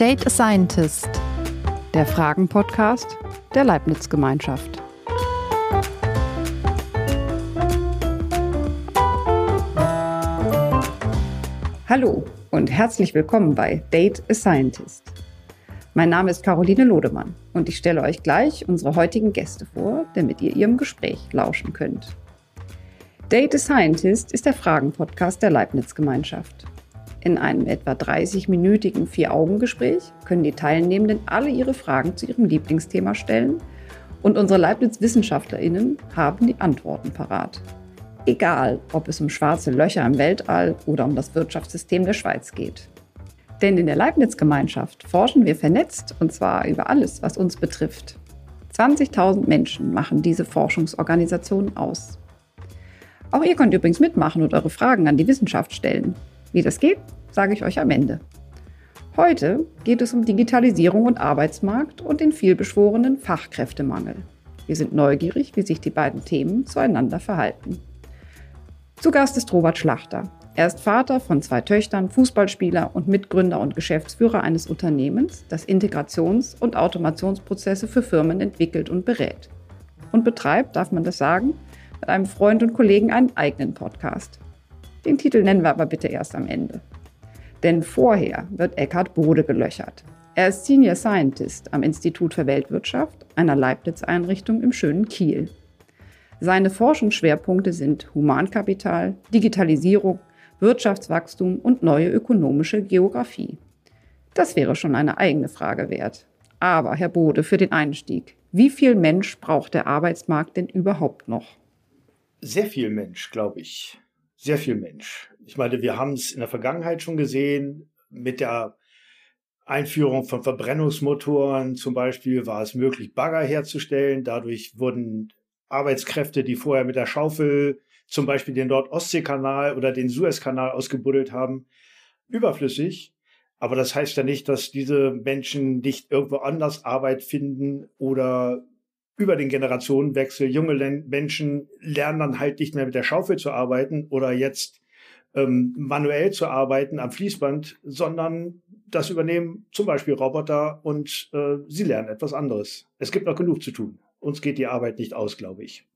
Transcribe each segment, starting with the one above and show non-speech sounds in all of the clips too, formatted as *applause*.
Date a Scientist, der Fragen-Podcast der Leibniz-Gemeinschaft. Hallo und herzlich willkommen bei Date a Scientist. Mein Name ist Caroline Lodemann und ich stelle euch gleich unsere heutigen Gäste vor, damit ihr ihrem Gespräch lauschen könnt. Date a Scientist ist der Fragen-Podcast der Leibniz-Gemeinschaft. In einem etwa 30-minütigen Vier-Augen-Gespräch können die Teilnehmenden alle ihre Fragen zu ihrem Lieblingsthema stellen und unsere Leibniz-WissenschaftlerInnen haben die Antworten parat. Egal, ob es um schwarze Löcher im Weltall oder um das Wirtschaftssystem der Schweiz geht. Denn in der Leibniz-Gemeinschaft forschen wir vernetzt und zwar über alles, was uns betrifft. 20.000 Menschen machen diese Forschungsorganisation aus. Auch ihr könnt übrigens mitmachen und eure Fragen an die Wissenschaft stellen. Wie das geht, sage ich euch am Ende. Heute geht es um Digitalisierung und Arbeitsmarkt und den vielbeschworenen Fachkräftemangel. Wir sind neugierig, wie sich die beiden Themen zueinander verhalten. Zu Gast ist Robert Schlachter. Er ist Vater von zwei Töchtern, Fußballspieler und Mitgründer und Geschäftsführer eines Unternehmens, das Integrations- und Automationsprozesse für Firmen entwickelt und berät. Und betreibt, darf man das sagen, mit einem Freund und Kollegen einen eigenen Podcast. Den Titel nennen wir aber bitte erst am Ende. Denn vorher wird Eckhard Bode gelöchert. Er ist Senior Scientist am Institut für Weltwirtschaft, einer Leibniz-Einrichtung im schönen Kiel. Seine Forschungsschwerpunkte sind Humankapital, Digitalisierung, Wirtschaftswachstum und neue ökonomische Geografie. Das wäre schon eine eigene Frage wert. Aber, Herr Bode, für den Einstieg, wie viel Mensch braucht der Arbeitsmarkt denn überhaupt noch? Sehr viel Mensch, glaube ich sehr viel Mensch. Ich meine, wir haben es in der Vergangenheit schon gesehen mit der Einführung von Verbrennungsmotoren zum Beispiel war es möglich, Bagger herzustellen. Dadurch wurden Arbeitskräfte, die vorher mit der Schaufel zum Beispiel den Nord-Ostsee-Kanal oder den Suezkanal ausgebuddelt haben, überflüssig. Aber das heißt ja nicht, dass diese Menschen nicht irgendwo anders Arbeit finden oder über den Generationenwechsel. Junge Menschen lernen dann halt nicht mehr mit der Schaufel zu arbeiten oder jetzt ähm, manuell zu arbeiten am Fließband, sondern das übernehmen zum Beispiel Roboter und äh, sie lernen etwas anderes. Es gibt noch genug zu tun. Uns geht die Arbeit nicht aus, glaube ich.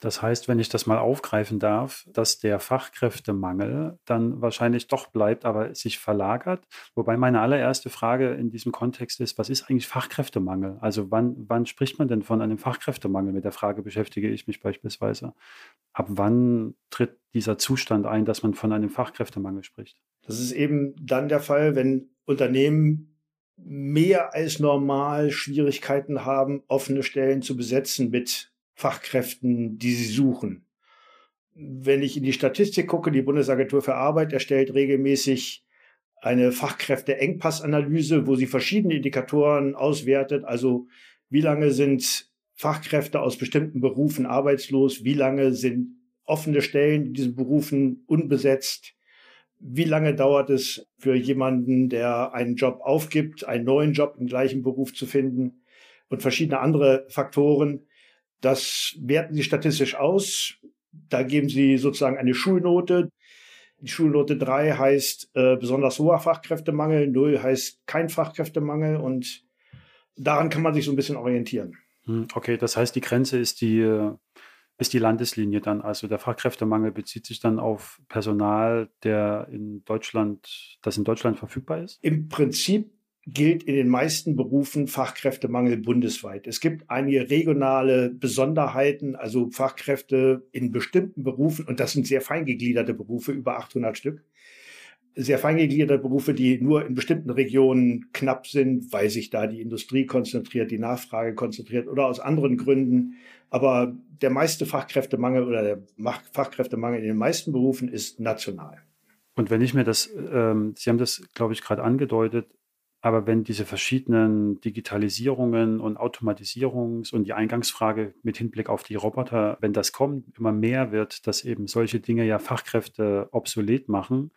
Das heißt, wenn ich das mal aufgreifen darf, dass der Fachkräftemangel dann wahrscheinlich doch bleibt, aber sich verlagert. Wobei meine allererste Frage in diesem Kontext ist, was ist eigentlich Fachkräftemangel? Also wann, wann spricht man denn von einem Fachkräftemangel? Mit der Frage beschäftige ich mich beispielsweise. Ab wann tritt dieser Zustand ein, dass man von einem Fachkräftemangel spricht? Das ist eben dann der Fall, wenn Unternehmen mehr als normal Schwierigkeiten haben, offene Stellen zu besetzen mit Fachkräften, die sie suchen. Wenn ich in die Statistik gucke, die Bundesagentur für Arbeit erstellt regelmäßig eine Fachkräfteengpassanalyse, wo sie verschiedene Indikatoren auswertet. Also wie lange sind Fachkräfte aus bestimmten Berufen arbeitslos? Wie lange sind offene Stellen in diesen Berufen unbesetzt? Wie lange dauert es für jemanden, der einen Job aufgibt, einen neuen Job im gleichen Beruf zu finden? Und verschiedene andere Faktoren. Das werten Sie statistisch aus. Da geben Sie sozusagen eine Schulnote. Die Schulnote 3 heißt äh, besonders hoher Fachkräftemangel, 0 heißt kein Fachkräftemangel und daran kann man sich so ein bisschen orientieren. Hm, okay, das heißt, die Grenze ist die, äh, ist die Landeslinie dann. Also der Fachkräftemangel bezieht sich dann auf Personal, der in Deutschland, das in Deutschland verfügbar ist? Im Prinzip gilt in den meisten Berufen Fachkräftemangel bundesweit. Es gibt einige regionale Besonderheiten, also Fachkräfte in bestimmten Berufen, und das sind sehr feingegliederte Berufe, über 800 Stück, sehr feingegliederte Berufe, die nur in bestimmten Regionen knapp sind, weil sich da die Industrie konzentriert, die Nachfrage konzentriert oder aus anderen Gründen. Aber der meiste Fachkräftemangel oder der Fachkräftemangel in den meisten Berufen ist national. Und wenn ich mir das, ähm, Sie haben das, glaube ich, gerade angedeutet, aber wenn diese verschiedenen Digitalisierungen und Automatisierungs- und die Eingangsfrage mit Hinblick auf die Roboter, wenn das kommt, immer mehr wird, dass eben solche Dinge ja Fachkräfte obsolet machen,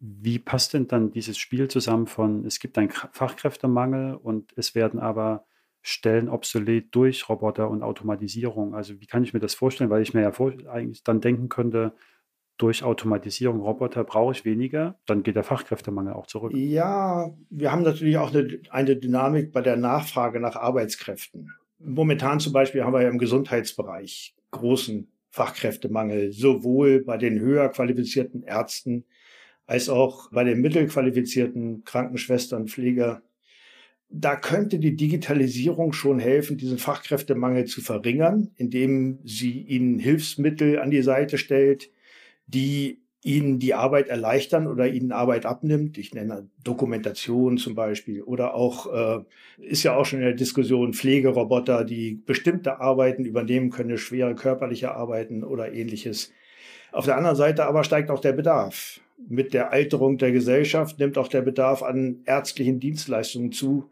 wie passt denn dann dieses Spiel zusammen von, es gibt einen Fachkräftemangel und es werden aber Stellen obsolet durch Roboter und Automatisierung? Also wie kann ich mir das vorstellen? Weil ich mir ja vor, eigentlich dann denken könnte, durch Automatisierung, Roboter brauche ich weniger, dann geht der Fachkräftemangel auch zurück. Ja, wir haben natürlich auch eine, eine Dynamik bei der Nachfrage nach Arbeitskräften. Momentan zum Beispiel haben wir ja im Gesundheitsbereich großen Fachkräftemangel, sowohl bei den höher qualifizierten Ärzten als auch bei den mittelqualifizierten Krankenschwestern, Pfleger. Da könnte die Digitalisierung schon helfen, diesen Fachkräftemangel zu verringern, indem sie ihnen Hilfsmittel an die Seite stellt, die ihnen die Arbeit erleichtern oder ihnen Arbeit abnimmt. Ich nenne Dokumentation zum Beispiel oder auch, äh, ist ja auch schon in der Diskussion, Pflegeroboter, die bestimmte Arbeiten übernehmen können, schwere körperliche Arbeiten oder ähnliches. Auf der anderen Seite aber steigt auch der Bedarf. Mit der Alterung der Gesellschaft nimmt auch der Bedarf an ärztlichen Dienstleistungen zu,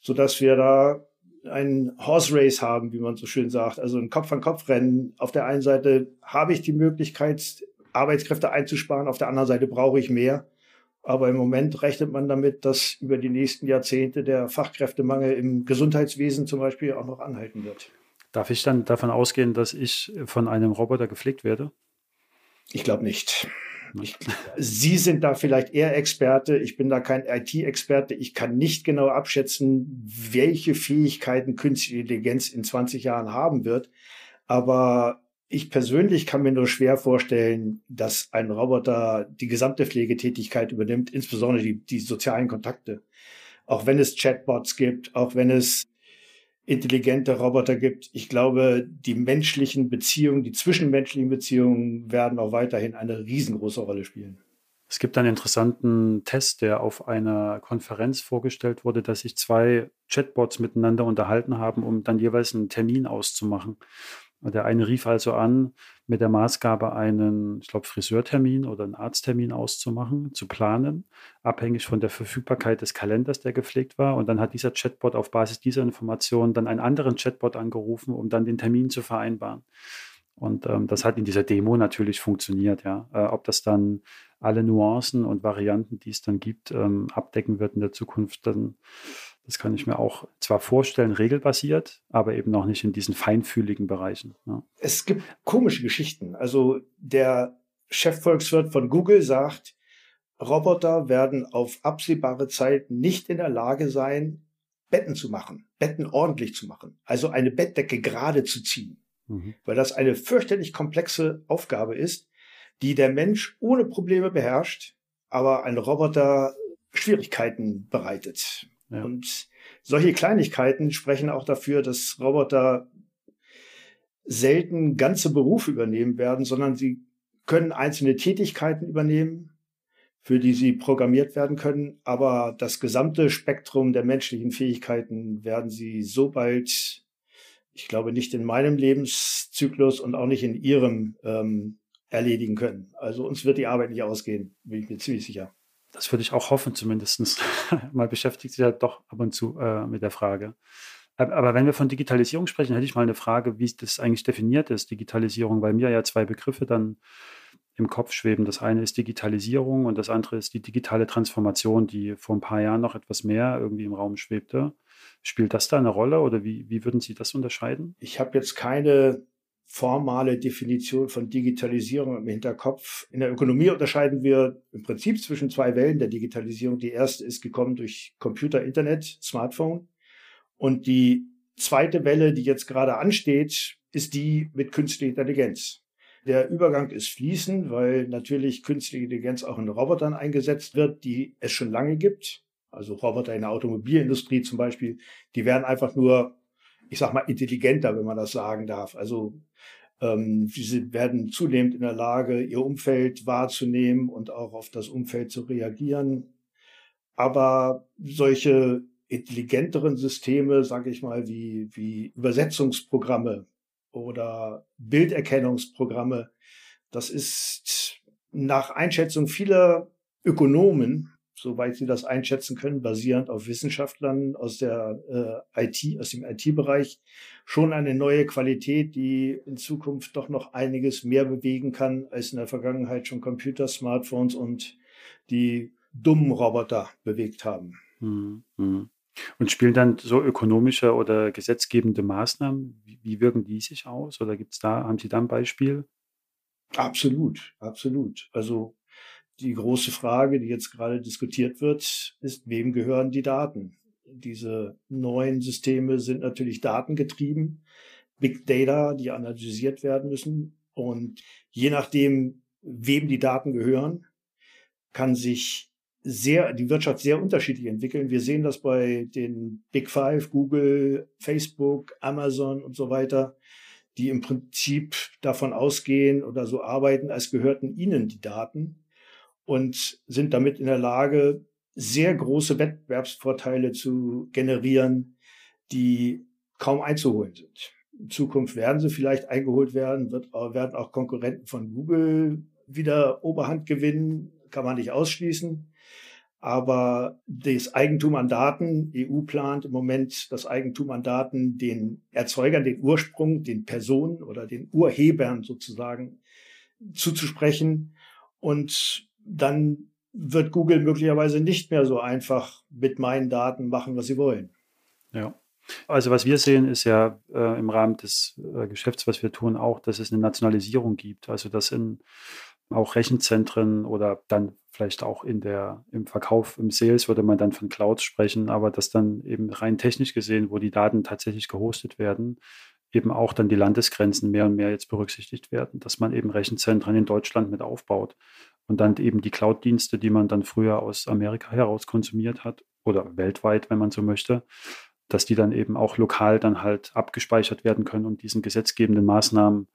so dass wir da ein Horse Race haben, wie man so schön sagt, also ein Kopf-an-Kopf-Rennen. Auf der einen Seite habe ich die Möglichkeit, Arbeitskräfte einzusparen. Auf der anderen Seite brauche ich mehr. Aber im Moment rechnet man damit, dass über die nächsten Jahrzehnte der Fachkräftemangel im Gesundheitswesen zum Beispiel auch noch anhalten wird. Darf ich dann davon ausgehen, dass ich von einem Roboter gepflegt werde? Ich glaube nicht. Ich, Sie sind da vielleicht eher Experte. Ich bin da kein IT-Experte. Ich kann nicht genau abschätzen, welche Fähigkeiten künstliche Intelligenz in 20 Jahren haben wird. Aber ich persönlich kann mir nur schwer vorstellen, dass ein Roboter die gesamte Pflegetätigkeit übernimmt, insbesondere die, die sozialen Kontakte. Auch wenn es Chatbots gibt, auch wenn es intelligente Roboter gibt. Ich glaube, die menschlichen Beziehungen, die zwischenmenschlichen Beziehungen werden auch weiterhin eine riesengroße Rolle spielen. Es gibt einen interessanten Test, der auf einer Konferenz vorgestellt wurde, dass sich zwei Chatbots miteinander unterhalten haben, um dann jeweils einen Termin auszumachen. Der eine rief also an, mit der Maßgabe, einen, ich glaube, Friseurtermin oder einen Arzttermin auszumachen, zu planen, abhängig von der Verfügbarkeit des Kalenders, der gepflegt war. Und dann hat dieser Chatbot auf Basis dieser Informationen dann einen anderen Chatbot angerufen, um dann den Termin zu vereinbaren. Und ähm, das hat in dieser Demo natürlich funktioniert, ja. Äh, ob das dann alle Nuancen und Varianten, die es dann gibt, ähm, abdecken wird in der Zukunft, dann das kann ich mir auch zwar vorstellen, regelbasiert, aber eben noch nicht in diesen feinfühligen Bereichen. Ja. Es gibt komische Geschichten. Also der Chefvolkswirt von Google sagt, Roboter werden auf absehbare Zeit nicht in der Lage sein, Betten zu machen, Betten ordentlich zu machen, also eine Bettdecke gerade zu ziehen, mhm. weil das eine fürchterlich komplexe Aufgabe ist, die der Mensch ohne Probleme beherrscht, aber ein Roboter Schwierigkeiten bereitet. Ja. Und solche Kleinigkeiten sprechen auch dafür, dass Roboter selten ganze Berufe übernehmen werden, sondern sie können einzelne Tätigkeiten übernehmen, für die sie programmiert werden können. Aber das gesamte Spektrum der menschlichen Fähigkeiten werden sie so bald, ich glaube, nicht in meinem Lebenszyklus und auch nicht in ihrem ähm, erledigen können. Also uns wird die Arbeit nicht ausgehen, bin ich mir ziemlich sicher. Das würde ich auch hoffen, zumindest. *laughs* mal beschäftigt sich ja doch ab und zu äh, mit der Frage. Aber wenn wir von Digitalisierung sprechen, hätte ich mal eine Frage, wie das eigentlich definiert ist, Digitalisierung, weil mir ja zwei Begriffe dann im Kopf schweben. Das eine ist Digitalisierung und das andere ist die digitale Transformation, die vor ein paar Jahren noch etwas mehr irgendwie im Raum schwebte. Spielt das da eine Rolle oder wie, wie würden Sie das unterscheiden? Ich habe jetzt keine formale Definition von Digitalisierung im Hinterkopf. In der Ökonomie unterscheiden wir im Prinzip zwischen zwei Wellen der Digitalisierung. Die erste ist gekommen durch Computer, Internet, Smartphone. Und die zweite Welle, die jetzt gerade ansteht, ist die mit künstlicher Intelligenz. Der Übergang ist fließend, weil natürlich künstliche Intelligenz auch in Robotern eingesetzt wird, die es schon lange gibt. Also Roboter in der Automobilindustrie zum Beispiel, die werden einfach nur ich sag mal, intelligenter, wenn man das sagen darf. Also sie werden zunehmend in der Lage, ihr Umfeld wahrzunehmen und auch auf das Umfeld zu reagieren. Aber solche intelligenteren Systeme, sage ich mal, wie, wie Übersetzungsprogramme oder Bilderkennungsprogramme, das ist nach Einschätzung vieler Ökonomen soweit Sie das einschätzen können, basierend auf Wissenschaftlern aus der äh, IT, aus dem IT-Bereich, schon eine neue Qualität, die in Zukunft doch noch einiges mehr bewegen kann, als in der Vergangenheit schon Computer, Smartphones und die dummen Roboter bewegt haben. Mhm. Und spielen dann so ökonomische oder gesetzgebende Maßnahmen, wie, wie wirken die sich aus? Oder gibt es da, haben Sie da ein Beispiel? Absolut, absolut. Also die große Frage, die jetzt gerade diskutiert wird, ist, wem gehören die Daten? Diese neuen Systeme sind natürlich datengetrieben, Big Data, die analysiert werden müssen. Und je nachdem, wem die Daten gehören, kann sich sehr, die Wirtschaft sehr unterschiedlich entwickeln. Wir sehen das bei den Big Five, Google, Facebook, Amazon und so weiter, die im Prinzip davon ausgehen oder so arbeiten, als gehörten ihnen die Daten und sind damit in der Lage, sehr große Wettbewerbsvorteile zu generieren, die kaum einzuholen sind. In Zukunft werden sie vielleicht eingeholt werden, wird, werden auch Konkurrenten von Google wieder Oberhand gewinnen, kann man nicht ausschließen. Aber das Eigentum an Daten, EU plant im Moment das Eigentum an Daten den Erzeugern, den Ursprung, den Personen oder den Urhebern sozusagen zuzusprechen. Und dann wird Google möglicherweise nicht mehr so einfach mit meinen Daten machen, was sie wollen. Ja. Also was wir sehen, ist ja äh, im Rahmen des äh, Geschäfts, was wir tun, auch, dass es eine Nationalisierung gibt. Also dass in auch Rechenzentren oder dann vielleicht auch in der, im Verkauf, im Sales würde man dann von Clouds sprechen, aber dass dann eben rein technisch gesehen, wo die Daten tatsächlich gehostet werden, eben auch dann die Landesgrenzen mehr und mehr jetzt berücksichtigt werden, dass man eben Rechenzentren in Deutschland mit aufbaut und dann eben die Cloud-Dienste, die man dann früher aus Amerika heraus konsumiert hat oder weltweit, wenn man so möchte, dass die dann eben auch lokal dann halt abgespeichert werden können, um diesen gesetzgebenden Maßnahmen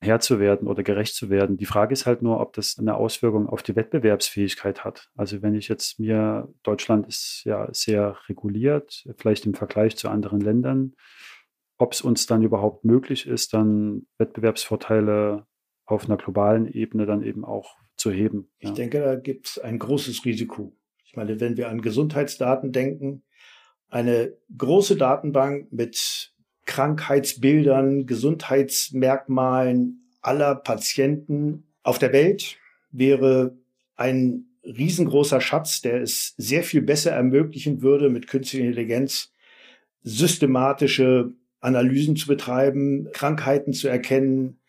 Herr zu werden oder gerecht zu werden. Die Frage ist halt nur, ob das eine Auswirkung auf die Wettbewerbsfähigkeit hat. Also wenn ich jetzt mir, Deutschland ist ja sehr reguliert, vielleicht im Vergleich zu anderen Ländern, ob es uns dann überhaupt möglich ist, dann Wettbewerbsvorteile auf einer globalen Ebene dann eben auch zu heben. Ich ja. denke, da gibt es ein großes Risiko. Ich meine, wenn wir an Gesundheitsdaten denken, eine große Datenbank mit Krankheitsbildern, Gesundheitsmerkmalen aller Patienten auf der Welt wäre ein riesengroßer Schatz, der es sehr viel besser ermöglichen würde, mit künstlicher Intelligenz systematische Analysen zu betreiben, Krankheiten zu erkennen,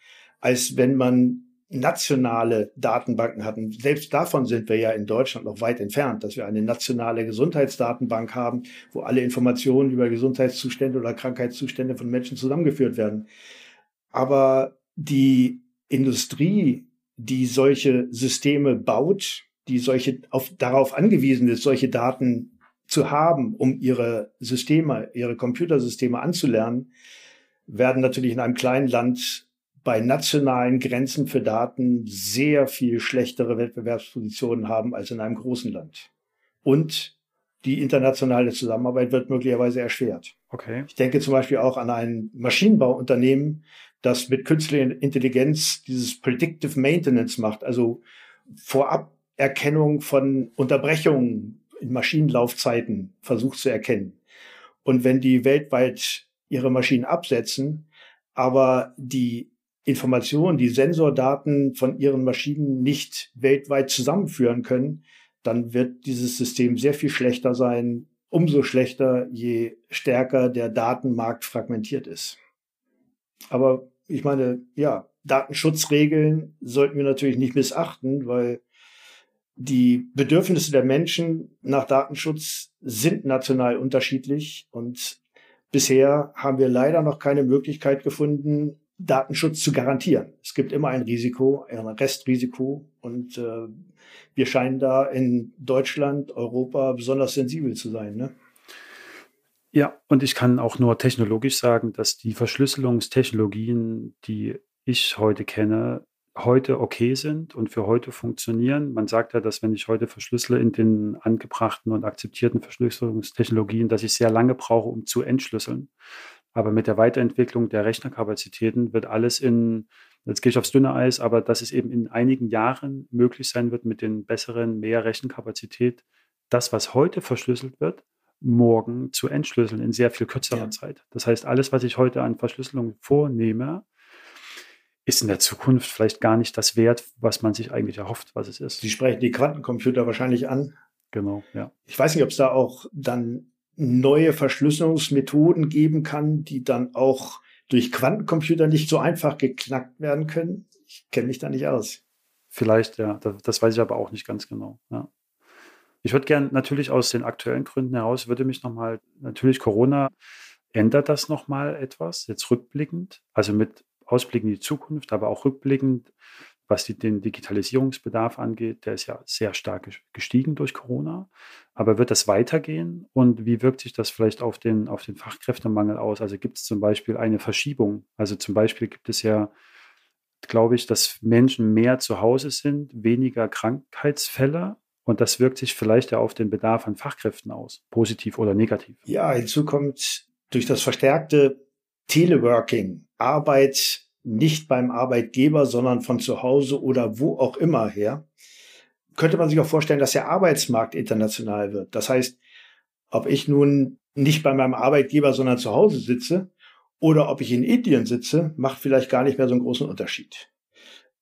als wenn man nationale Datenbanken hatten. Selbst davon sind wir ja in Deutschland noch weit entfernt, dass wir eine nationale Gesundheitsdatenbank haben, wo alle Informationen über Gesundheitszustände oder Krankheitszustände von Menschen zusammengeführt werden. Aber die Industrie, die solche Systeme baut, die solche auf, darauf angewiesen ist, solche Daten zu haben, um ihre Systeme, ihre Computersysteme anzulernen, werden natürlich in einem kleinen Land bei nationalen Grenzen für Daten sehr viel schlechtere Wettbewerbspositionen haben als in einem großen Land. Und die internationale Zusammenarbeit wird möglicherweise erschwert. Okay. Ich denke zum Beispiel auch an ein Maschinenbauunternehmen, das mit künstlicher Intelligenz dieses Predictive Maintenance macht, also Voraberkennung von Unterbrechungen in Maschinenlaufzeiten versucht zu erkennen. Und wenn die weltweit ihre Maschinen absetzen, aber die Informationen, die Sensordaten von ihren Maschinen nicht weltweit zusammenführen können, dann wird dieses System sehr viel schlechter sein, umso schlechter, je stärker der Datenmarkt fragmentiert ist. Aber ich meine, ja, Datenschutzregeln sollten wir natürlich nicht missachten, weil die Bedürfnisse der Menschen nach Datenschutz sind national unterschiedlich und bisher haben wir leider noch keine Möglichkeit gefunden, Datenschutz zu garantieren. Es gibt immer ein Risiko, ein Restrisiko und äh, wir scheinen da in Deutschland, Europa besonders sensibel zu sein. Ne? Ja, und ich kann auch nur technologisch sagen, dass die Verschlüsselungstechnologien, die ich heute kenne, heute okay sind und für heute funktionieren. Man sagt ja, dass wenn ich heute verschlüssele in den angebrachten und akzeptierten Verschlüsselungstechnologien, dass ich sehr lange brauche, um zu entschlüsseln. Aber mit der Weiterentwicklung der Rechnerkapazitäten wird alles in, jetzt gehe ich aufs dünne Eis, aber dass es eben in einigen Jahren möglich sein wird, mit den besseren, mehr Rechenkapazität, das, was heute verschlüsselt wird, morgen zu entschlüsseln in sehr viel kürzerer ja. Zeit. Das heißt, alles, was ich heute an Verschlüsselung vornehme, ist in der Zukunft vielleicht gar nicht das Wert, was man sich eigentlich erhofft, was es ist. Sie sprechen die Quantencomputer wahrscheinlich an. Genau, ja. Ich weiß nicht, ob es da auch dann neue Verschlüsselungsmethoden geben kann, die dann auch durch Quantencomputer nicht so einfach geknackt werden können. Ich kenne mich da nicht aus. Vielleicht, ja. Das weiß ich aber auch nicht ganz genau. Ja. Ich würde gerne natürlich aus den aktuellen Gründen heraus, würde mich nochmal, natürlich Corona, ändert das nochmal etwas, jetzt rückblickend, also mit Ausblick in die Zukunft, aber auch rückblickend, was die, den Digitalisierungsbedarf angeht, der ist ja sehr stark gestiegen durch Corona. Aber wird das weitergehen und wie wirkt sich das vielleicht auf den, auf den Fachkräftemangel aus? Also gibt es zum Beispiel eine Verschiebung? Also zum Beispiel gibt es ja, glaube ich, dass Menschen mehr zu Hause sind, weniger Krankheitsfälle. Und das wirkt sich vielleicht ja auf den Bedarf an Fachkräften aus, positiv oder negativ. Ja, hinzu kommt durch das verstärkte Teleworking, Arbeit nicht beim Arbeitgeber, sondern von zu Hause oder wo auch immer her, könnte man sich auch vorstellen, dass der Arbeitsmarkt international wird. Das heißt, ob ich nun nicht bei meinem Arbeitgeber, sondern zu Hause sitze oder ob ich in Indien sitze, macht vielleicht gar nicht mehr so einen großen Unterschied.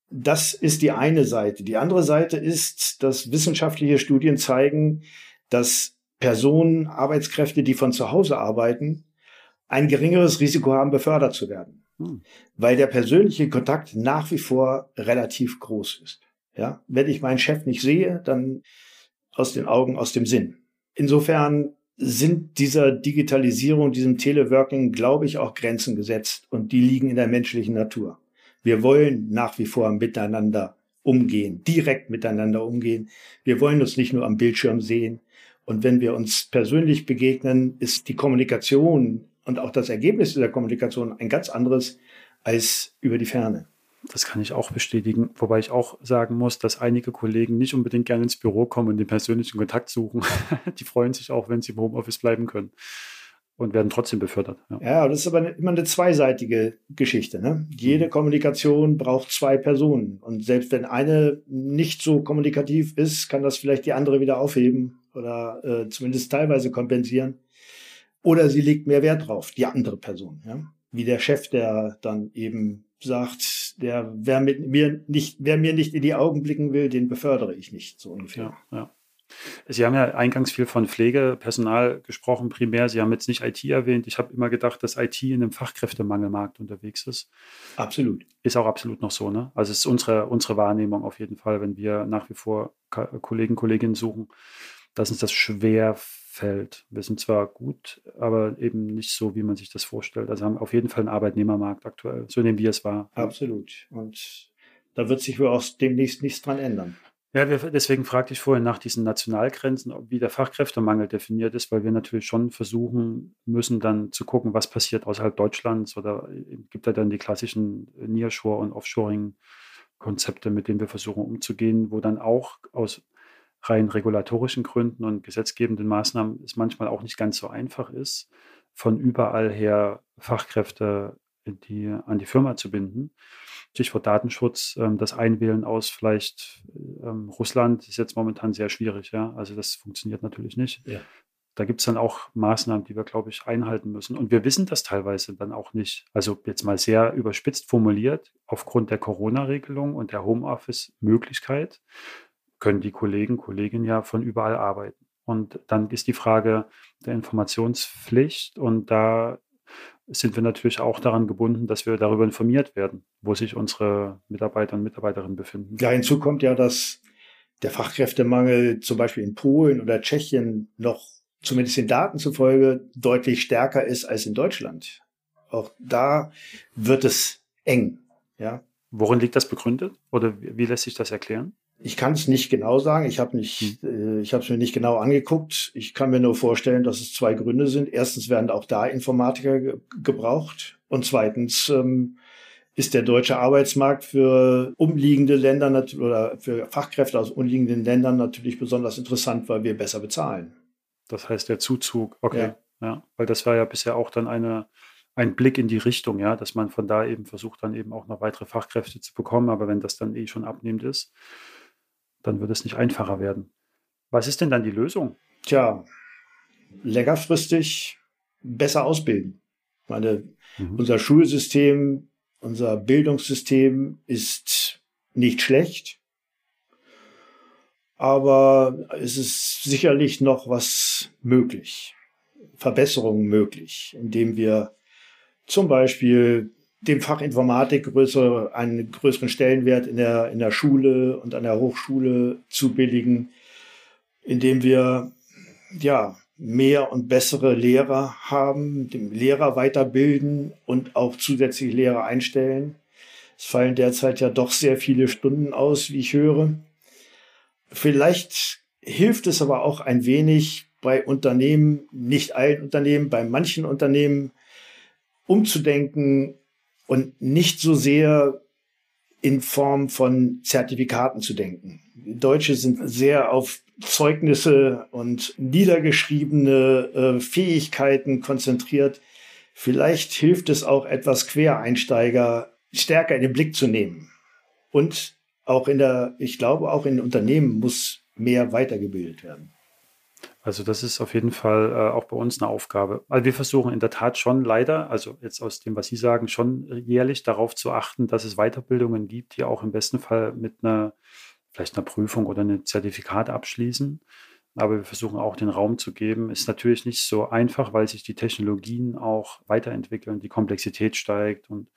Das ist die eine Seite. Die andere Seite ist, dass wissenschaftliche Studien zeigen, dass Personen, Arbeitskräfte, die von zu Hause arbeiten, ein geringeres Risiko haben, befördert zu werden. Hm. Weil der persönliche Kontakt nach wie vor relativ groß ist. Ja, wenn ich meinen Chef nicht sehe, dann aus den Augen, aus dem Sinn. Insofern sind dieser Digitalisierung, diesem Teleworking, glaube ich, auch Grenzen gesetzt und die liegen in der menschlichen Natur. Wir wollen nach wie vor miteinander umgehen, direkt miteinander umgehen. Wir wollen uns nicht nur am Bildschirm sehen. Und wenn wir uns persönlich begegnen, ist die Kommunikation und auch das Ergebnis dieser Kommunikation ein ganz anderes als über die Ferne. Das kann ich auch bestätigen, wobei ich auch sagen muss, dass einige Kollegen nicht unbedingt gerne ins Büro kommen und den persönlichen Kontakt suchen. *laughs* Die freuen sich auch, wenn sie im Homeoffice bleiben können und werden trotzdem befördert. Ja, ja das ist aber immer eine zweiseitige Geschichte. Ne? Jede mhm. Kommunikation braucht zwei Personen. Und selbst wenn eine nicht so kommunikativ ist, kann das vielleicht die andere wieder aufheben oder äh, zumindest teilweise kompensieren. Oder sie legt mehr Wert drauf, die andere Person. Ja? Wie der Chef, der dann eben sagt, der, wer mit mir nicht, wer mir nicht in die Augen blicken will, den befördere ich nicht, so ungefähr. Ja, ja. Sie haben ja eingangs viel von Pflegepersonal gesprochen, primär. Sie haben jetzt nicht IT erwähnt. Ich habe immer gedacht, dass IT in einem Fachkräftemangelmarkt unterwegs ist. Absolut. Ist auch absolut noch so, ne? Also es ist unsere, unsere Wahrnehmung auf jeden Fall, wenn wir nach wie vor Kollegen, Kolleginnen suchen, dass uns das schwer fällt. Wir sind zwar gut, aber eben nicht so, wie man sich das vorstellt. Also haben auf jeden Fall einen Arbeitnehmermarkt aktuell, so nehmen wir es wahr. Absolut. Und da wird sich wohl auch demnächst nichts dran ändern. Ja, wir, deswegen fragte ich vorhin nach diesen Nationalgrenzen, wie der Fachkräftemangel definiert ist, weil wir natürlich schon versuchen müssen, dann zu gucken, was passiert außerhalb Deutschlands oder gibt da dann die klassischen Nearshore- und Offshoring-Konzepte, mit denen wir versuchen umzugehen, wo dann auch aus rein regulatorischen Gründen und gesetzgebenden Maßnahmen es manchmal auch nicht ganz so einfach ist, von überall her Fachkräfte die, an die Firma zu binden. Stichwort Datenschutz, ähm, das Einwählen aus vielleicht ähm, Russland ist jetzt momentan sehr schwierig, ja. Also das funktioniert natürlich nicht. Ja. Da gibt es dann auch Maßnahmen, die wir, glaube ich, einhalten müssen. Und wir wissen das teilweise dann auch nicht. Also jetzt mal sehr überspitzt formuliert, aufgrund der Corona-Regelung und der Homeoffice-Möglichkeit können die Kollegen, Kolleginnen ja von überall arbeiten. Und dann ist die Frage der Informationspflicht und da sind wir natürlich auch daran gebunden, dass wir darüber informiert werden, wo sich unsere Mitarbeiter und Mitarbeiterinnen befinden. Ja, hinzu kommt ja, dass der Fachkräftemangel zum Beispiel in Polen oder Tschechien noch zumindest den Daten zufolge deutlich stärker ist als in Deutschland. Auch da wird es eng. Ja. Worin liegt das begründet oder wie lässt sich das erklären? Ich kann es nicht genau sagen. Ich habe nicht, hm. äh, ich habe es mir nicht genau angeguckt. Ich kann mir nur vorstellen, dass es zwei Gründe sind. Erstens werden auch da Informatiker ge gebraucht und zweitens ähm, ist der deutsche Arbeitsmarkt für umliegende Länder oder für Fachkräfte aus umliegenden Ländern natürlich besonders interessant, weil wir besser bezahlen. Das heißt der Zuzug, okay, ja, ja weil das war ja bisher auch dann eine ein Blick in die Richtung, ja, dass man von da eben versucht, dann eben auch noch weitere Fachkräfte zu bekommen. Aber wenn das dann eh schon abnehmend ist, dann wird es nicht einfacher werden. Was ist denn dann die Lösung? Tja, längerfristig besser ausbilden. Ich meine, mhm. unser Schulsystem, unser Bildungssystem ist nicht schlecht, aber es ist sicherlich noch was möglich, Verbesserungen möglich, indem wir zum Beispiel dem Fach Informatik größere, einen größeren Stellenwert in der, in der Schule und an der Hochschule zu billigen, indem wir ja, mehr und bessere Lehrer haben, den Lehrer weiterbilden und auch zusätzliche Lehrer einstellen. Es fallen derzeit ja doch sehr viele Stunden aus, wie ich höre. Vielleicht hilft es aber auch ein wenig bei Unternehmen, nicht allen Unternehmen, bei manchen Unternehmen umzudenken und nicht so sehr in Form von Zertifikaten zu denken. Deutsche sind sehr auf Zeugnisse und niedergeschriebene äh, Fähigkeiten konzentriert. Vielleicht hilft es auch etwas Quereinsteiger stärker in den Blick zu nehmen. Und auch in der, ich glaube, auch in Unternehmen muss mehr weitergebildet werden. Also das ist auf jeden Fall äh, auch bei uns eine Aufgabe. Also wir versuchen in der Tat schon leider, also jetzt aus dem, was Sie sagen, schon jährlich darauf zu achten, dass es Weiterbildungen gibt, die auch im besten Fall mit einer, vielleicht einer Prüfung oder einem Zertifikat abschließen. Aber wir versuchen auch den Raum zu geben. Ist natürlich nicht so einfach, weil sich die Technologien auch weiterentwickeln, die Komplexität steigt und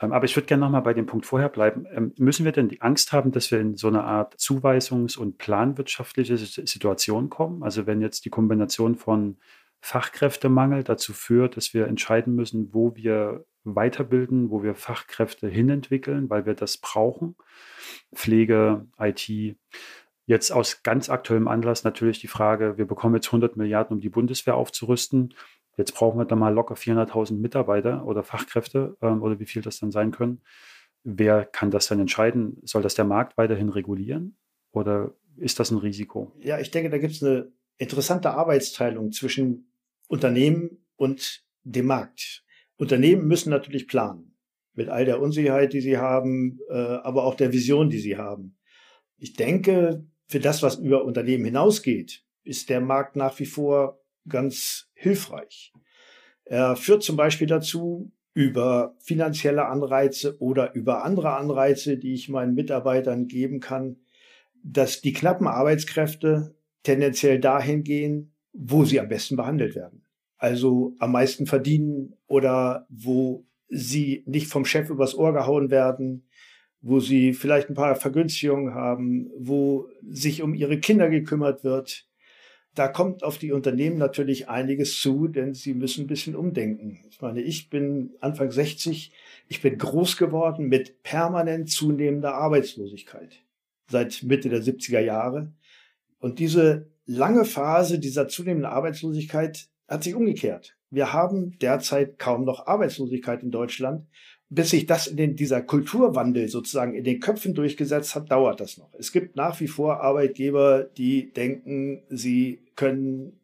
aber ich würde gerne nochmal bei dem Punkt vorher bleiben. Ähm, müssen wir denn die Angst haben, dass wir in so eine Art Zuweisungs- und planwirtschaftliche Situation kommen? Also wenn jetzt die Kombination von Fachkräftemangel dazu führt, dass wir entscheiden müssen, wo wir weiterbilden, wo wir Fachkräfte hinentwickeln, weil wir das brauchen. Pflege, IT. Jetzt aus ganz aktuellem Anlass natürlich die Frage, wir bekommen jetzt 100 Milliarden, um die Bundeswehr aufzurüsten. Jetzt brauchen wir da mal locker 400.000 Mitarbeiter oder Fachkräfte ähm, oder wie viel das dann sein können. Wer kann das dann entscheiden? Soll das der Markt weiterhin regulieren oder ist das ein Risiko? Ja, ich denke, da gibt es eine interessante Arbeitsteilung zwischen Unternehmen und dem Markt. Unternehmen müssen natürlich planen mit all der Unsicherheit, die sie haben, äh, aber auch der Vision, die sie haben. Ich denke, für das, was über Unternehmen hinausgeht, ist der Markt nach wie vor ganz hilfreich. Er führt zum Beispiel dazu, über finanzielle Anreize oder über andere Anreize, die ich meinen Mitarbeitern geben kann, dass die knappen Arbeitskräfte tendenziell dahin gehen, wo sie am besten behandelt werden. Also am meisten verdienen oder wo sie nicht vom Chef übers Ohr gehauen werden, wo sie vielleicht ein paar Vergünstigungen haben, wo sich um ihre Kinder gekümmert wird, da kommt auf die Unternehmen natürlich einiges zu, denn sie müssen ein bisschen umdenken. Ich meine, ich bin Anfang 60, ich bin groß geworden mit permanent zunehmender Arbeitslosigkeit seit Mitte der 70er Jahre. Und diese lange Phase dieser zunehmenden Arbeitslosigkeit hat sich umgekehrt. Wir haben derzeit kaum noch Arbeitslosigkeit in Deutschland bis sich das in den, dieser Kulturwandel sozusagen in den Köpfen durchgesetzt hat, dauert das noch. Es gibt nach wie vor Arbeitgeber, die denken, sie können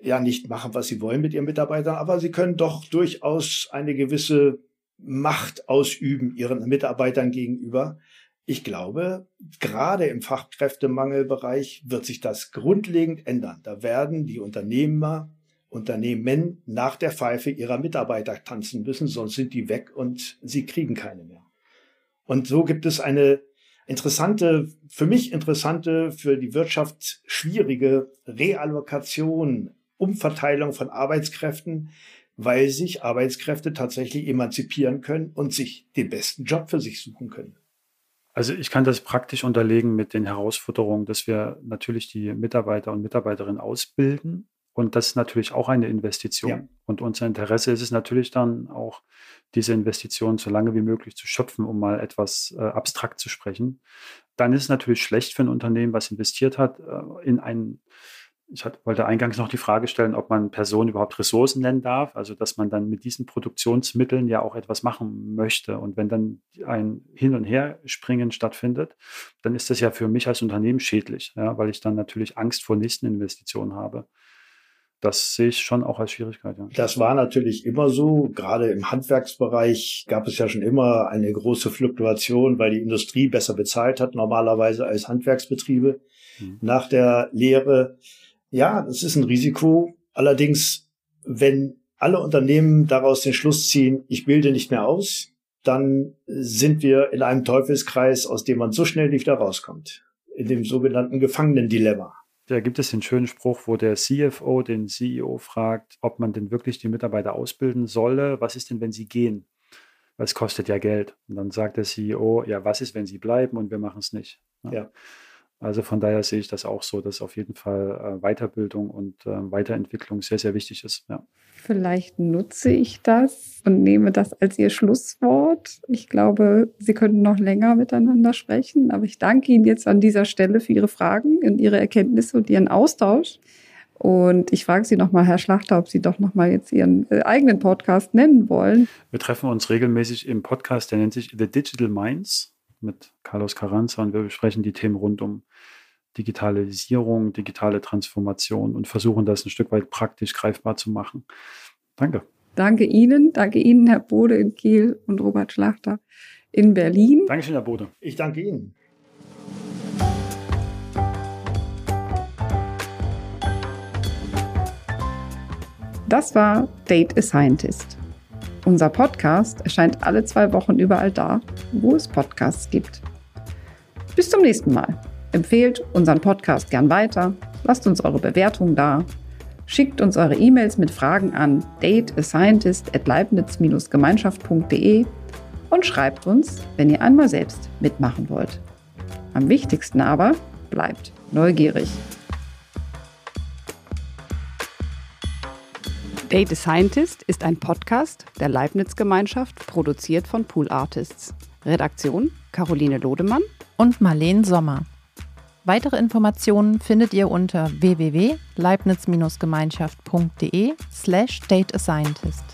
ja nicht machen, was sie wollen mit ihren Mitarbeitern, aber sie können doch durchaus eine gewisse Macht ausüben ihren Mitarbeitern gegenüber. Ich glaube, gerade im Fachkräftemangelbereich wird sich das grundlegend ändern. Da werden die Unternehmer Unternehmen nach der Pfeife ihrer Mitarbeiter tanzen müssen, sonst sind die weg und sie kriegen keine mehr. Und so gibt es eine interessante, für mich interessante, für die Wirtschaft schwierige Reallokation, Umverteilung von Arbeitskräften, weil sich Arbeitskräfte tatsächlich emanzipieren können und sich den besten Job für sich suchen können. Also ich kann das praktisch unterlegen mit den Herausforderungen, dass wir natürlich die Mitarbeiter und Mitarbeiterinnen ausbilden, und das ist natürlich auch eine Investition. Ja. Und unser Interesse ist es natürlich dann auch, diese Investition so lange wie möglich zu schöpfen, um mal etwas äh, abstrakt zu sprechen. Dann ist es natürlich schlecht für ein Unternehmen, was investiert hat, äh, in ein, ich hat, wollte eingangs noch die Frage stellen, ob man Personen überhaupt Ressourcen nennen darf, also dass man dann mit diesen Produktionsmitteln ja auch etwas machen möchte. Und wenn dann ein Hin- und Herspringen stattfindet, dann ist das ja für mich als Unternehmen schädlich, ja, weil ich dann natürlich Angst vor nächsten Investitionen habe das sehe ich schon auch als Schwierigkeit. Ja. Das war natürlich immer so. Gerade im Handwerksbereich gab es ja schon immer eine große Fluktuation, weil die Industrie besser bezahlt hat normalerweise als Handwerksbetriebe mhm. nach der Lehre. Ja, das ist ein Risiko. Allerdings, wenn alle Unternehmen daraus den Schluss ziehen, ich bilde nicht mehr aus, dann sind wir in einem Teufelskreis, aus dem man so schnell nicht wieder rauskommt. In dem sogenannten Gefangenendilemma. Da gibt es den schönen Spruch, wo der CFO den CEO fragt, ob man denn wirklich die Mitarbeiter ausbilden solle. Was ist denn, wenn sie gehen? weil es kostet ja Geld. Und dann sagt der CEO, ja, was ist, wenn Sie bleiben und wir machen es nicht? Ja. ja. Also von daher sehe ich das auch so, dass auf jeden Fall äh, Weiterbildung und äh, Weiterentwicklung sehr, sehr wichtig ist. Ja. Vielleicht nutze ich das und nehme das als Ihr Schlusswort. Ich glaube, Sie könnten noch länger miteinander sprechen, aber ich danke Ihnen jetzt an dieser Stelle für Ihre Fragen und Ihre Erkenntnisse und Ihren Austausch. Und ich frage Sie nochmal, Herr Schlachter, ob Sie doch nochmal jetzt Ihren äh, eigenen Podcast nennen wollen. Wir treffen uns regelmäßig im Podcast, der nennt sich The Digital Minds mit Carlos Carranza und wir besprechen die Themen rund um Digitalisierung, digitale Transformation und versuchen das ein Stück weit praktisch greifbar zu machen. Danke. Danke Ihnen, danke Ihnen, Herr Bode in Kiel und Robert Schlachter in Berlin. Dankeschön, Herr Bode. Ich danke Ihnen. Das war Date a Scientist. Unser Podcast erscheint alle zwei Wochen überall da, wo es Podcasts gibt. Bis zum nächsten Mal. Empfehlt unseren Podcast gern weiter, lasst uns eure Bewertung da, schickt uns eure E-Mails mit Fragen an dateascientist@leibniz-gemeinschaft.de und schreibt uns, wenn ihr einmal selbst mitmachen wollt. Am wichtigsten aber bleibt neugierig. Data Scientist ist ein Podcast der Leibniz-Gemeinschaft, produziert von Pool Artists. Redaktion Caroline Lodemann und Marleen Sommer. Weitere Informationen findet ihr unter www.leibniz-gemeinschaft.de slash datascientist.